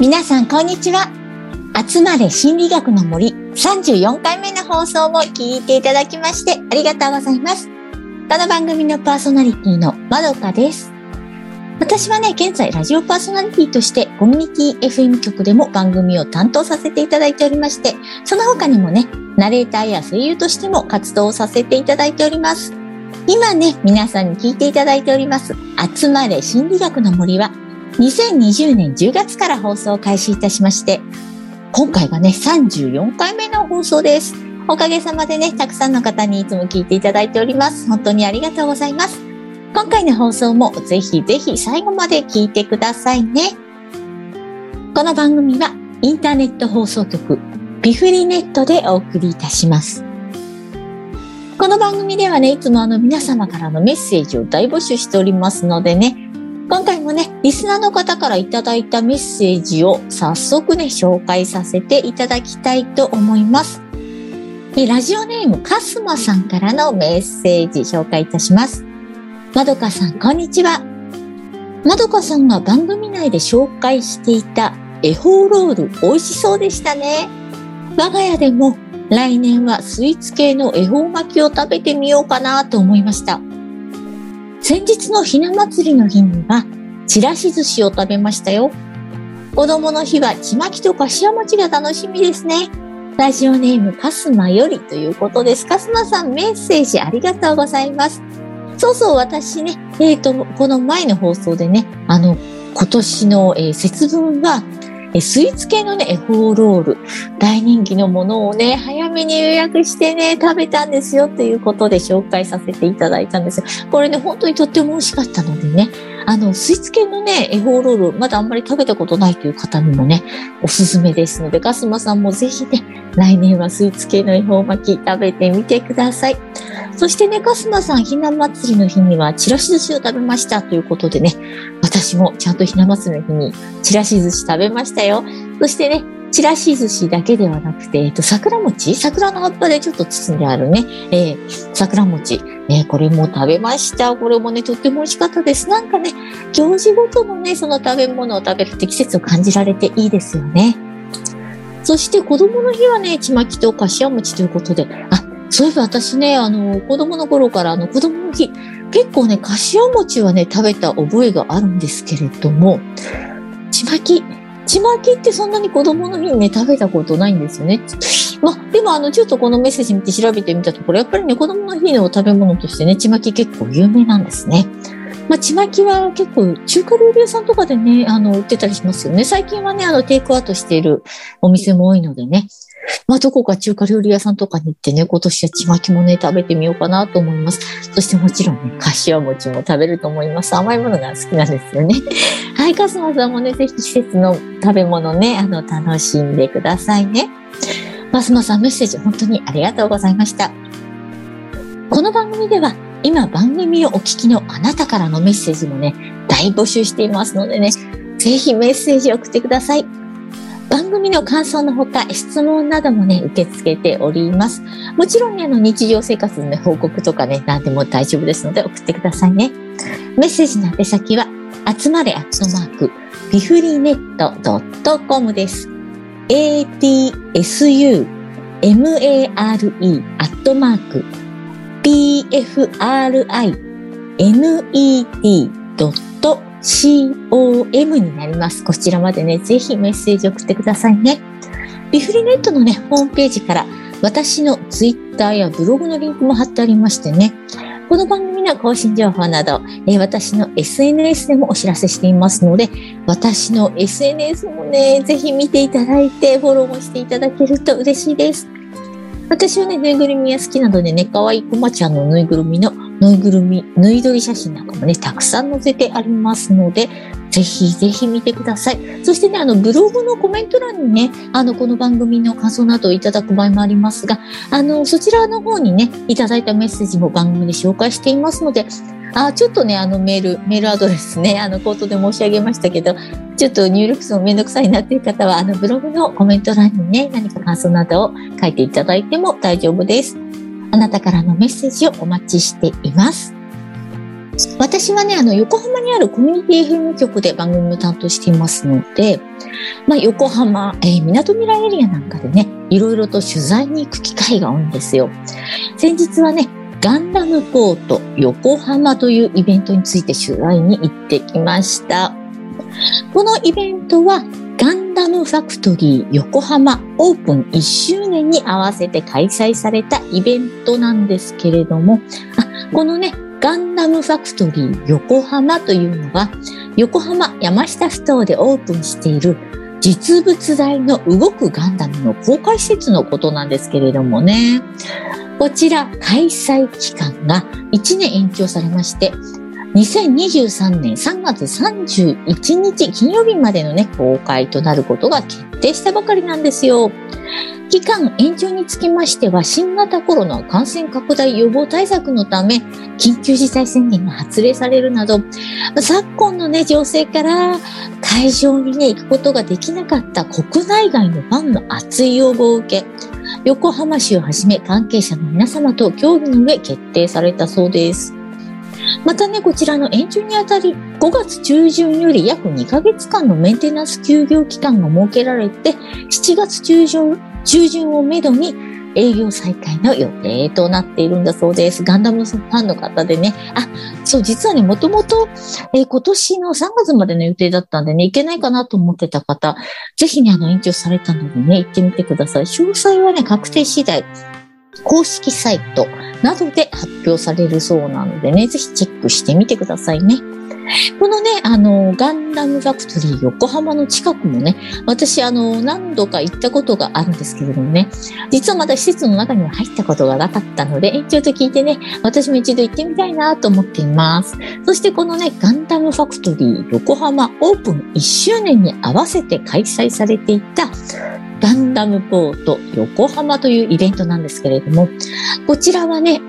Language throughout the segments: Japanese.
皆さん、こんにちは。集まれ心理学の森34回目の放送を聞いていただきましてありがとうございます。この番組のパーソナリティのまどかです。私はね、現在ラジオパーソナリティとしてコミュニティ FM 局でも番組を担当させていただいておりまして、その他にもね、ナレーターや声優としても活動させていただいております。今ね、皆さんに聞いていただいております、集まれ心理学の森は、2020年10月から放送を開始いたしまして、今回がね、34回目の放送です。おかげさまでね、たくさんの方にいつも聞いていただいております。本当にありがとうございます。今回の放送もぜひぜひ最後まで聞いてくださいね。この番組はインターネット放送局ピフリネットでお送りいたします。この番組ではね、いつもあの皆様からのメッセージを大募集しておりますのでね、今回もね、リスナーの方からいただいたメッセージを早速ね、紹介させていただきたいと思います。ラジオネームカスマさんからのメッセージ紹介いたします。まどかさん、こんにちは。まどかさんが番組内で紹介していた恵方ロール美味しそうでしたね。我が家でも来年はスイーツ系の恵方巻きを食べてみようかなと思いました。先日のひな祭りの日には、ちらし寿司を食べましたよ。子供の日はちまきとかしわ餅が楽しみですね。ラジオネームかすまよりということです。かすまさんメッセージありがとうございます。そうそう、私ね、えっ、ー、と、この前の放送でね、あの、今年の、えー、節分は、スイーツ系のね、恵方ロール、大人気のものをね、早めに予約してね、食べたんですよということで紹介させていただいたんですよ。これね、本当にとっても美味しかったのでね、あの、スイーツ系のね、恵方ロール、まだあんまり食べたことないという方にもね、おすすめですので、ガスマさんもぜひね、来年はスイーツ系の恵方巻き食べてみてください。そしてね、カスマさん、ひな祭りの日には、ちらし寿司を食べましたということでね、私もちゃんとひな祭りの日に、ちらし寿司食べましたよ。そしてね、ちらし寿司だけではなくて、えっと、桜餅？桜の葉っぱでちょっと包んであるね、えー、桜餅。えー、これも食べました。これもね、とっても美味しかったです。なんかね、行事ごとのね、その食べ物を食べるって季節を感じられていいですよね。そして子供の日はね、ちまきとかしわ餅ということで、あ、そういえば私ね、あの、子供の頃からあの、子供の日、結構ね、かしわ餅はね、食べた覚えがあるんですけれども、ちまき、ちまきってそんなに子供の日にね、食べたことないんですよね。まあ、でもあの、ちょっとこのメッセージ見て調べてみたところ、やっぱりね、子供の日の食べ物としてね、ちまき結構有名なんですね。まあ、ちまきは結構中華料理屋さんとかでね、あの、売ってたりしますよね。最近はね、あの、テイクアウトしているお店も多いのでね。まあ、どこか中華料理屋さんとかに行ってね、今年はちまきもね、食べてみようかなと思います。そしてもちろんね、かしわ餅も食べると思います。甘いものが好きなんですよね。はい、カスマさんもね、ぜひ季節の食べ物ね、あの、楽しんでくださいね。マスマさんメッセージ本当にありがとうございました。この番組では今番組をお聞きのあなたからのメッセージもね、大募集していますのでね、ぜひメッセージを送ってください。番組の感想のほか、質問などもね、受け付けております。もちろんね、あの、日常生活のね、報告とかね、何でも大丈夫ですので送ってくださいね。メッセージの宛先は、集まれアットマーク、ピフリーネット .com です。atsu mare アットマーク pfrinet.com COM になります。こちらまでね、ぜひメッセージ送ってくださいね。ビフリネットのね、ホームページから私のツイッターやブログのリンクも貼ってありましてね、この番組の更新情報など、えー、私の SNS でもお知らせしていますので、私の SNS もね、ぜひ見ていただいて、フォローもしていただけると嬉しいです。私はね、ぬいぐるみが好きなのでね、可愛いこまちゃんのぬいぐるみのぬいぐるみ、ぬい撮り写真なんかもね、たくさん載せてありますので、ぜひぜひ見てください。そしてね、あの、ブログのコメント欄にね、あの、この番組の感想などをいただく場合もありますが、あの、そちらの方にね、いただいたメッセージも番組で紹介していますので、あ、ちょっとね、あのメール、メールアドレスね、あの、口頭で申し上げましたけど、ちょっと入力するのめんどくさいなっていう方は、あの、ブログのコメント欄にね、何か感想などを書いていただいても大丈夫です。あなたからのメッセージをお待ちしています。私はね、あの、横浜にあるコミュニティ FM 局で番組を担当していますので、まあ、横浜、えー、港未来エリアなんかでね、いろいろと取材に行く機会が多いんですよ。先日はね、ガンダムポート横浜というイベントについて取材に行ってきました。このイベントはダムファクトリー横浜オープン1周年に合わせて開催されたイベントなんですけれども、あこのね、ガンダムファクトリー横浜というのは、横浜山下ふ頭でオープンしている実物大の動くガンダムの公開施設のことなんですけれどもね。こちら開催期間が1年延長されまして、2023年3月31日金曜日までのね、公開となることが決定したばかりなんですよ。期間延長につきましては、新型コロナ感染拡大予防対策のため、緊急事態宣言が発令されるなど、昨今のね、情勢から会場にね、行くことができなかった国内外のファンの熱い要望を受け、横浜市をはじめ関係者の皆様と協議の上決定されたそうです。またね、こちらの延長にあたり、5月中旬より約2ヶ月間のメンテナンス休業期間が設けられて、7月中旬、中旬をめどに営業再開の予定となっているんだそうです。ガンダムファンの方でね。あ、そう、実はね、もともと、えー、今年の3月までの予定だったんでね、行けないかなと思ってた方、ぜひね、あの、延長されたのでね、行ってみてください。詳細はね、確定次第、公式サイトなどで発表されるそうなのでね、ぜひチェックしてみてくださいね。このね、あの、ガンダムファクトリー横浜の近くもね、私、あの、何度か行ったことがあるんですけれどもね、実はまだ施設の中には入ったことがなかったので、延長と聞いてね、私も一度行ってみたいなと思っています。そしてこのね、ガンダムファクトリー横浜オープン1周年に合わせて開催されていたガンダムポート横浜というイベントなんですけれども、こちらはね、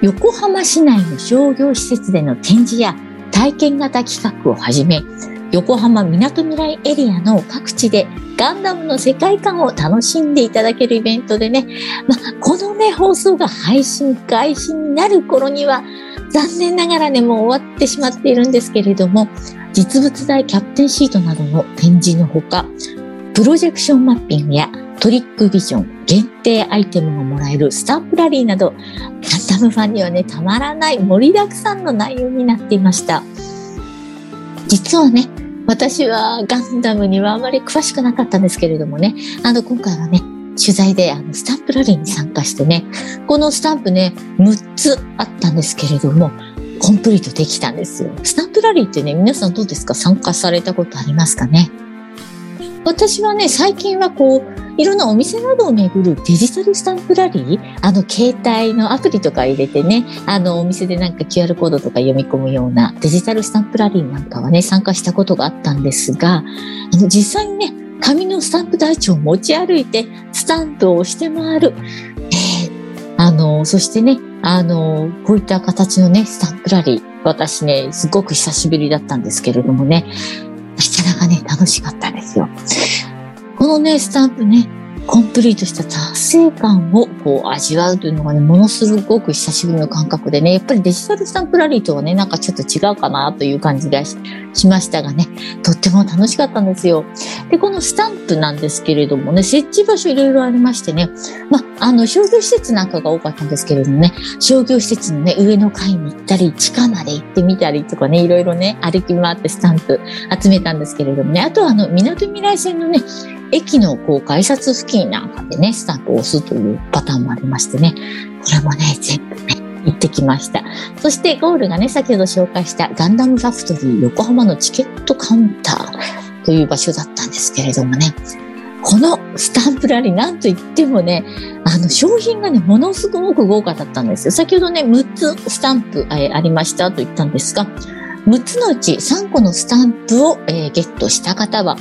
横浜市内の商業施設での展示や体験型企画をはじめ、横浜みなとみらいエリアの各地でガンダムの世界観を楽しんでいただけるイベントでね、ま、このね、放送が配信開始になる頃には、残念ながらね、もう終わってしまっているんですけれども、実物大キャプテンシートなどの展示のほか、プロジェクションマッピングやトリックビジョン、限定アイテムがもらえるスタンプラリーなど、ガンダムファンにはね、たまらない盛りだくさんの内容になっていました。実はね、私はガンダムにはあまり詳しくなかったんですけれどもね、あの、今回はね、取材であのスタンプラリーに参加してね、このスタンプね、6つあったんですけれども、コンプリートできたんですよ。スタンプラリーってね、皆さんどうですか？参加されたことありますかね？私はね、最近はこう、いろんなお店などを巡るデジタルスタンプラリー、あの、携帯のアプリとか入れてね、あの、お店でなんか QR コードとか読み込むようなデジタルスタンプラリーなんかはね、参加したことがあったんですが、あの、実際にね、紙のスタンプ台帳を持ち歩いて、スタンプを押して回る。えー、あの、そしてね、あの、こういった形のね、スタンプラリー、私ね、すごく久しぶりだったんですけれどもね、なかなかね、楽しかったですよ。このね、スタンプね、コンプリートした達成感をこう味わうというのがね、ものすごく久しぶりの感覚でね、やっぱりデジタルスタンプラリーとはね、なんかちょっと違うかなという感じがしましたがね、とっても楽しかったんですよ。で、このスタンプなんですけれどもね、設置場所いろいろありましてね、まあ、の、商業施設なんかが多かったんですけれどもね、商業施設のね、上の階に行ったり、地下まで行ってみたりとかね、いろいろね、歩き回ってスタンプ集めたんですけれどもね、あとはあの、港未来線のね、駅のこう改札付近なんかでね、スタンプを押すというパターンもありましてね、これもね、全部ね、行ってきました。そしてゴールがね、先ほど紹介したガンダムファクトリー横浜のチケットカウンターという場所だったんですけれどもね、このスタンプラリーなんと言ってもね、あの商品がね、ものすごく豪華だったんですよ。先ほどね、6つスタンプ、ありましたと言ったんですが、6つのうち3個のスタンプを、えー、ゲットした方は、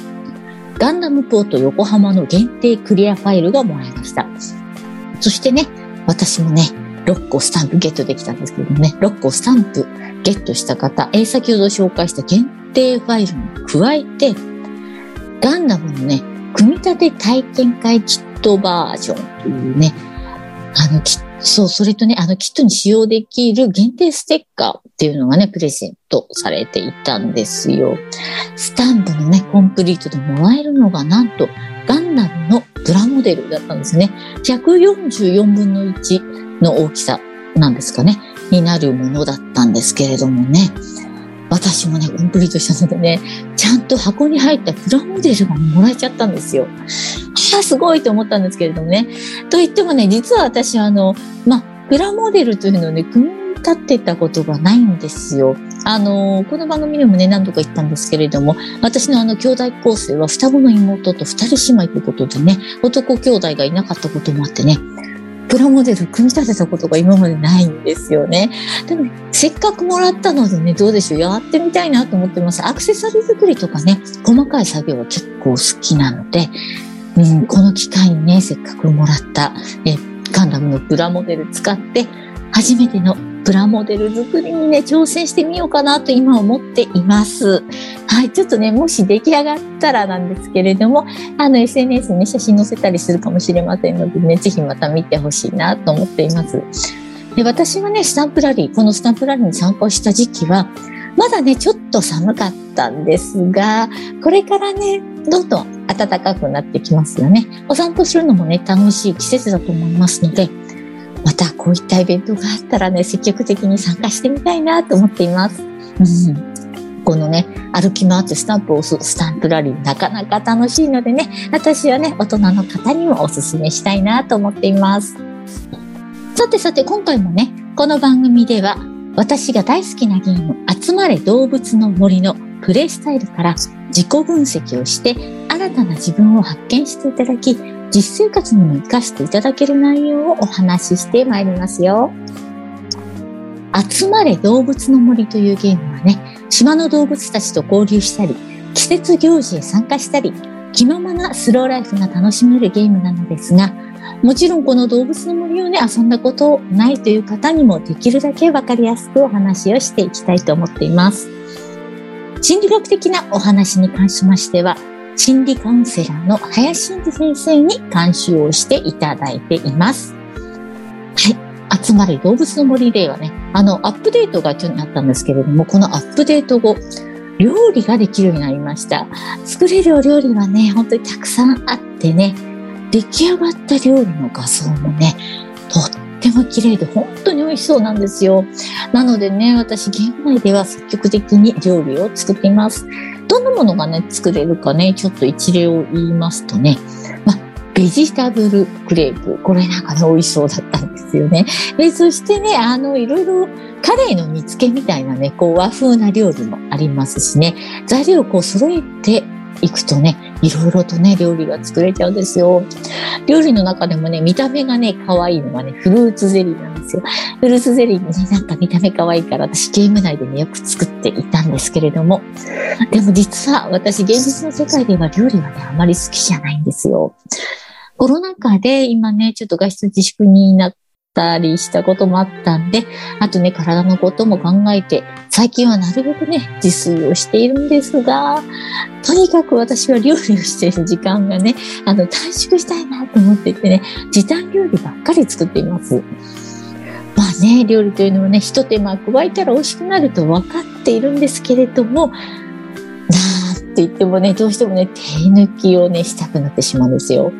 ガンダムポート横浜の限定クリアファイルがもらいました。そしてね、私もね、6個スタンプゲットできたんですけどもね、6個スタンプゲットした方、えー、先ほど紹介した限定ファイルに加えて、ガンダムのね、組み立て体験会キットバージョンというね、あのキッそう、それとね、あの、キットに使用できる限定ステッカーっていうのがね、プレゼントされていたんですよ。スタンプのね、コンプリートでもらえるのが、なんと、ガンダムのプラモデルだったんですね。144分の1の大きさなんですかね、になるものだったんですけれどもね。私もね、コンプリートしたのでね、ちゃんと箱に入ったプラモデルがもらえちゃったんですよ。ああ、すごいと思ったんですけれどもね。と言ってもね、実は私、あの、ま、プラモデルというのをね、組み立ってたことがないんですよ。あの、この番組でもね、何度か言ったんですけれども、私のあの、兄弟構成は双子の妹と二人姉妹ということでね、男兄弟がいなかったこともあってね、プラモデル組み立てたことが今までないんですよね。でも、せっかくもらったのでね、どうでしょう。やってみたいなと思ってます。アクセサリー作りとかね、細かい作業は結構好きなので、うん、この機会にね、せっかくもらった、えガンダムのプラモデル使って、初めてのプラモデル作りにね、挑戦してみようかなと今思っています。はい、ちょっとね、もし出来上がったらなんですけれども、あの SNS に、ね、写真載せたりするかもしれませんのでね、ぜひまた見てほしいなと思っています。で私がね、スタンプラリー、このスタンプラリーに参加した時期は、まだね、ちょっと寒かったんですが、これからね、どんどん暖かくなってきますよね。お散歩するのもね、楽しい季節だと思いますので、またこういったイベントがあったらね、積極的に参加してみたいなと思っています。うん、このね、歩き回ってスタンプを押すスタンプラリーなかなか楽しいのでね、私はね、大人の方にもお勧めしたいなと思っています。さてさて、今回もね、この番組では、私が大好きなゲーム、集まれ動物の森のプレイスタイルから自己分析をして、新たな自分を発見していただき、実生活にも活かしていただける内容をお話ししてまいりますよ。集まれ動物の森というゲームはね、島の動物たちと交流したり、季節行事へ参加したり、気ままなスローライフが楽しめるゲームなのですが、もちろんこの動物の森をね、遊んだことないという方にもできるだけわかりやすくお話をしていきたいと思っています。心理学的なお話に関しましては、心理カウンセラーの林真二先生に監修をしていただいています。はい。集まり動物の森ではね、あの、アップデートが去年あったんですけれども、このアップデート後、料理ができるようになりました。作れるお料理はね、本当にたくさんあってね、出来上がった料理の画像もね、とっても綺麗で本当に美味しそうなんですよ。なのでね、私、現内では積極的に料理を作っています。どんなものがね、作れるかね、ちょっと一例を言いますとね、まベジタブルクレープ。これなんかね、美味しそうだったんですよね。で、そしてね、あの、いろいろカレイの煮付けみたいなね、こう和風な料理もありますしね、材料をこう揃えていくとね、いろいろとね、料理が作れちゃうんですよ。料理の中でもね、見た目がね、可愛いのがね、フルーツゼリーなんですよ。フルーツゼリーね、なんか見た目可愛いから私ゲーム内でね、よく作っていたんですけれども、でも実は私現実の世界では料理はね、あまり好きじゃないんですよ。コロナ禍で今ね、ちょっと外出自粛になったりしたこともあったんで、あとね、体のことも考えて、最近はなるべくね、自炊をしているんですが、とにかく私は料理をしている時間がね、あの、短縮したいなと思っていてね、時短料理ばっかり作っています。まあね、料理というのはね、一手間加えたら美味しくなると分かっているんですけれども、なーって言ってもね、どうしてもね、手抜きをね、したくなってしまうんですよ。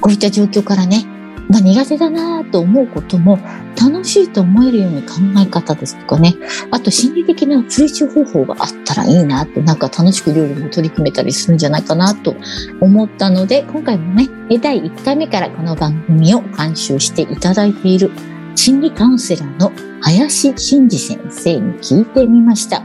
こういった状況からね、まあ、苦手だなと思うことも楽しいと思えるように考え方ですとかね、あと心理的な追求方法があったらいいなって、なんか楽しく料理も取り組めたりするんじゃないかなと思ったので、今回もね、第1回目からこの番組を監修していただいている心理カウンセラーの林真二先生に聞いてみました。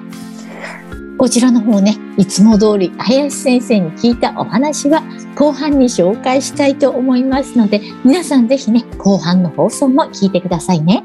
こちらの方ね、いつも通り林先生に聞いたお話は後半に紹介したいと思いますので、皆さんぜひね、後半の放送も聞いてくださいね。